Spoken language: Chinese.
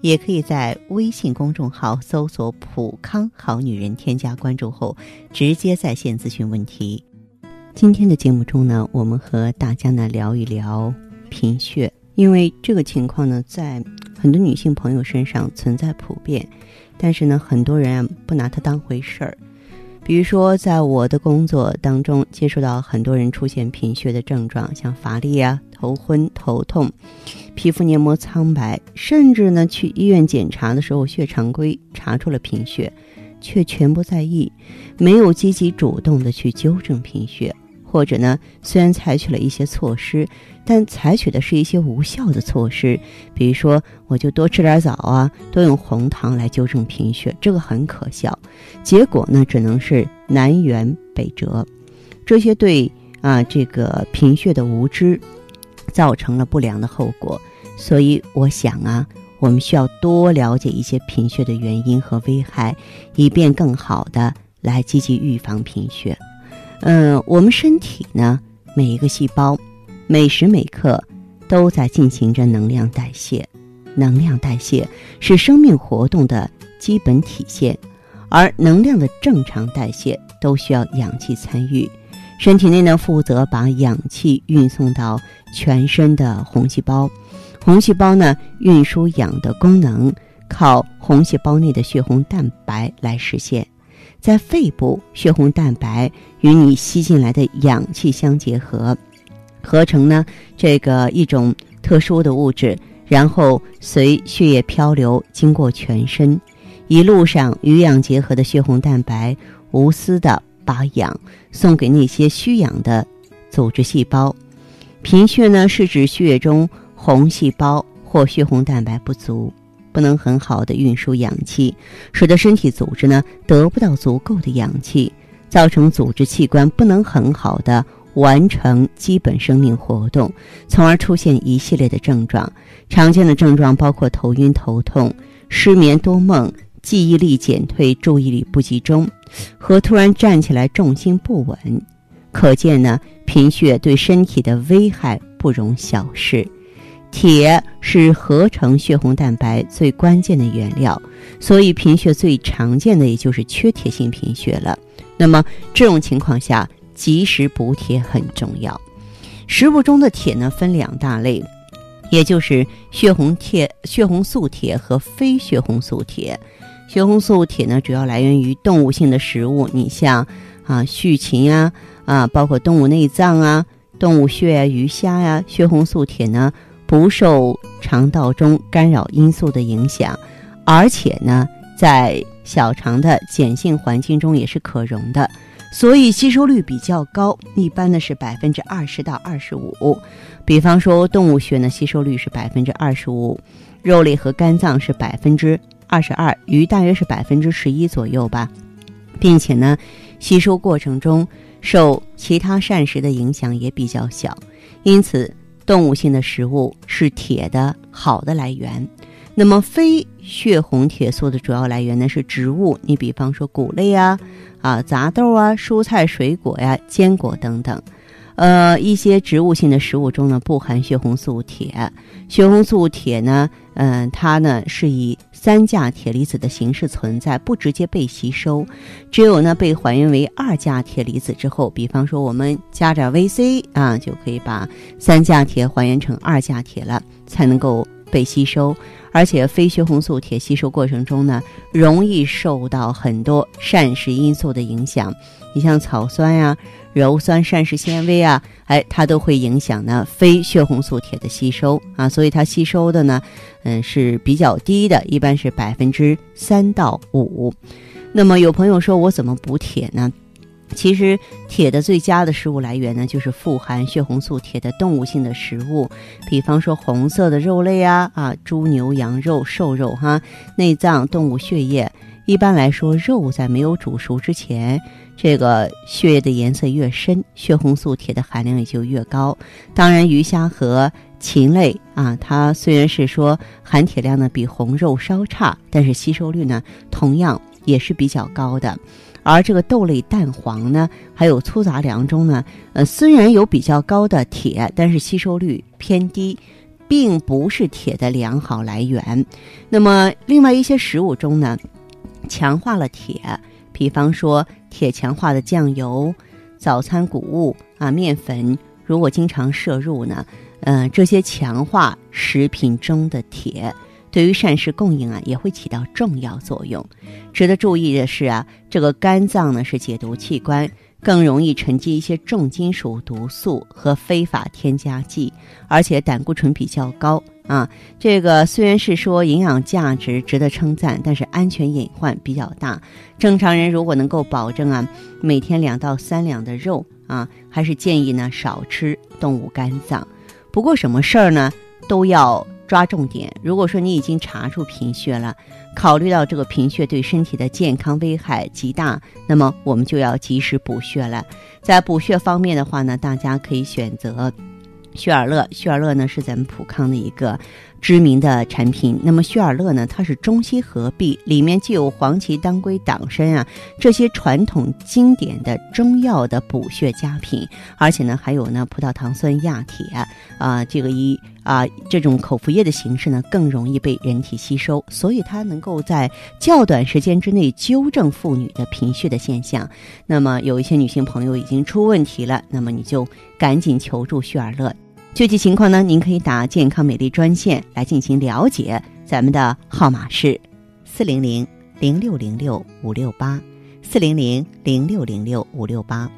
也可以在微信公众号搜索“普康好女人”，添加关注后直接在线咨询问题。今天的节目中呢，我们和大家呢聊一聊贫血，因为这个情况呢，在很多女性朋友身上存在普遍，但是呢，很多人不拿它当回事儿。比如说，在我的工作当中，接触到很多人出现贫血的症状，像乏力啊、头昏、头痛、皮肤黏膜苍白，甚至呢去医院检查的时候，血常规查出了贫血，却全不在意，没有积极主动的去纠正贫血。或者呢，虽然采取了一些措施，但采取的是一些无效的措施，比如说我就多吃点枣啊，多用红糖来纠正贫血，这个很可笑。结果呢，只能是南辕北辙。这些对啊这个贫血的无知，造成了不良的后果。所以我想啊，我们需要多了解一些贫血的原因和危害，以便更好的来积极预防贫血。嗯，我们身体呢，每一个细胞，每时每刻都在进行着能量代谢。能量代谢是生命活动的基本体现，而能量的正常代谢都需要氧气参与。身体内呢，负责把氧气运送到全身的红细胞，红细胞呢，运输氧的功能靠红细胞内的血红蛋白来实现。在肺部，血红蛋白与你吸进来的氧气相结合，合成呢这个一种特殊的物质，然后随血液漂流经过全身，一路上与氧结合的血红蛋白无私的把氧送给那些需氧的组织细胞。贫血呢是指血液中红细胞或血红蛋白不足。不能很好的运输氧气，使得身体组织呢得不到足够的氧气，造成组织器官不能很好的完成基本生命活动，从而出现一系列的症状。常见的症状包括头晕、头痛、失眠、多梦、记忆力减退、注意力不集中和突然站起来重心不稳。可见呢，贫血对身体的危害不容小视。铁是合成血红蛋白最关键的原料，所以贫血最常见的也就是缺铁性贫血了。那么这种情况下，及时补铁很重要。食物中的铁呢分两大类，也就是血红铁、血红素铁和非血红素铁。血红素铁呢主要来源于动物性的食物，你像啊畜禽啊啊，包括动物内脏啊、动物血啊、鱼虾呀。血红素铁呢。不受肠道中干扰因素的影响，而且呢，在小肠的碱性环境中也是可溶的，所以吸收率比较高，一般呢是百分之二十到二十五。比方说动物血呢，吸收率是百分之二十五，肉类和肝脏是百分之二十二，鱼大约是百分之十一左右吧，并且呢，吸收过程中受其他膳食的影响也比较小，因此。动物性的食物是铁的好的来源，那么非血红铁素的主要来源呢是植物，你比方说谷类啊、啊杂豆啊、蔬菜水果呀、坚果等等。呃，一些植物性的食物中呢不含血红素铁，血红素铁呢，嗯，它呢是以三价铁离子的形式存在，不直接被吸收，只有呢被还原为二价铁离子之后，比方说我们加点 VC 啊，就可以把三价铁还原成二价铁了，才能够被吸收。而且非血红素铁吸收过程中呢，容易受到很多膳食因素的影响，你像草酸呀、鞣酸、膳食纤维啊，哎，它都会影响呢非血红素铁的吸收啊，所以它吸收的呢，嗯是比较低的，一般是百分之三到五。那么有朋友说我怎么补铁呢？其实铁的最佳的食物来源呢，就是富含血红素铁的动物性的食物，比方说红色的肉类啊，啊，猪牛羊肉、瘦肉哈，内脏、动物血液，一般来说，肉在没有煮熟之前，这个血液的颜色越深，血红素铁的含量也就越高。当然，鱼虾和禽类啊，它虽然是说含铁量呢比红肉稍差，但是吸收率呢同样也是比较高的。而这个豆类、蛋黄呢，还有粗杂粮中呢，呃，虽然有比较高的铁，但是吸收率偏低。并不是铁的良好来源。那么，另外一些食物中呢，强化了铁，比方说铁强化的酱油、早餐谷物啊、面粉，如果经常摄入呢，嗯，这些强化食品中的铁，对于膳食供应啊，也会起到重要作用。值得注意的是啊，这个肝脏呢是解毒器官。更容易沉积一些重金属毒素和非法添加剂，而且胆固醇比较高啊。这个虽然是说营养价值值得称赞，但是安全隐患比较大。正常人如果能够保证啊，每天两到三两的肉啊，还是建议呢少吃动物肝脏。不过什么事儿呢，都要。抓重点。如果说你已经查出贫血了，考虑到这个贫血对身体的健康危害极大，那么我们就要及时补血了。在补血方面的话呢，大家可以选择血尔乐。血尔乐呢是咱们普康的一个。知名的产品，那么血尔乐呢？它是中西合璧，里面既有黄芪、当归、党参啊这些传统经典的中药的补血佳品，而且呢还有呢葡萄糖酸亚铁啊，这个一啊这种口服液的形式呢更容易被人体吸收，所以它能够在较短时间之内纠正妇女的贫血的现象。那么有一些女性朋友已经出问题了，那么你就赶紧求助血尔乐。具体情况呢，您可以打健康美丽专线来进行了解。咱们的号码是四零零零六零六五六八，四零零零六零六五六八。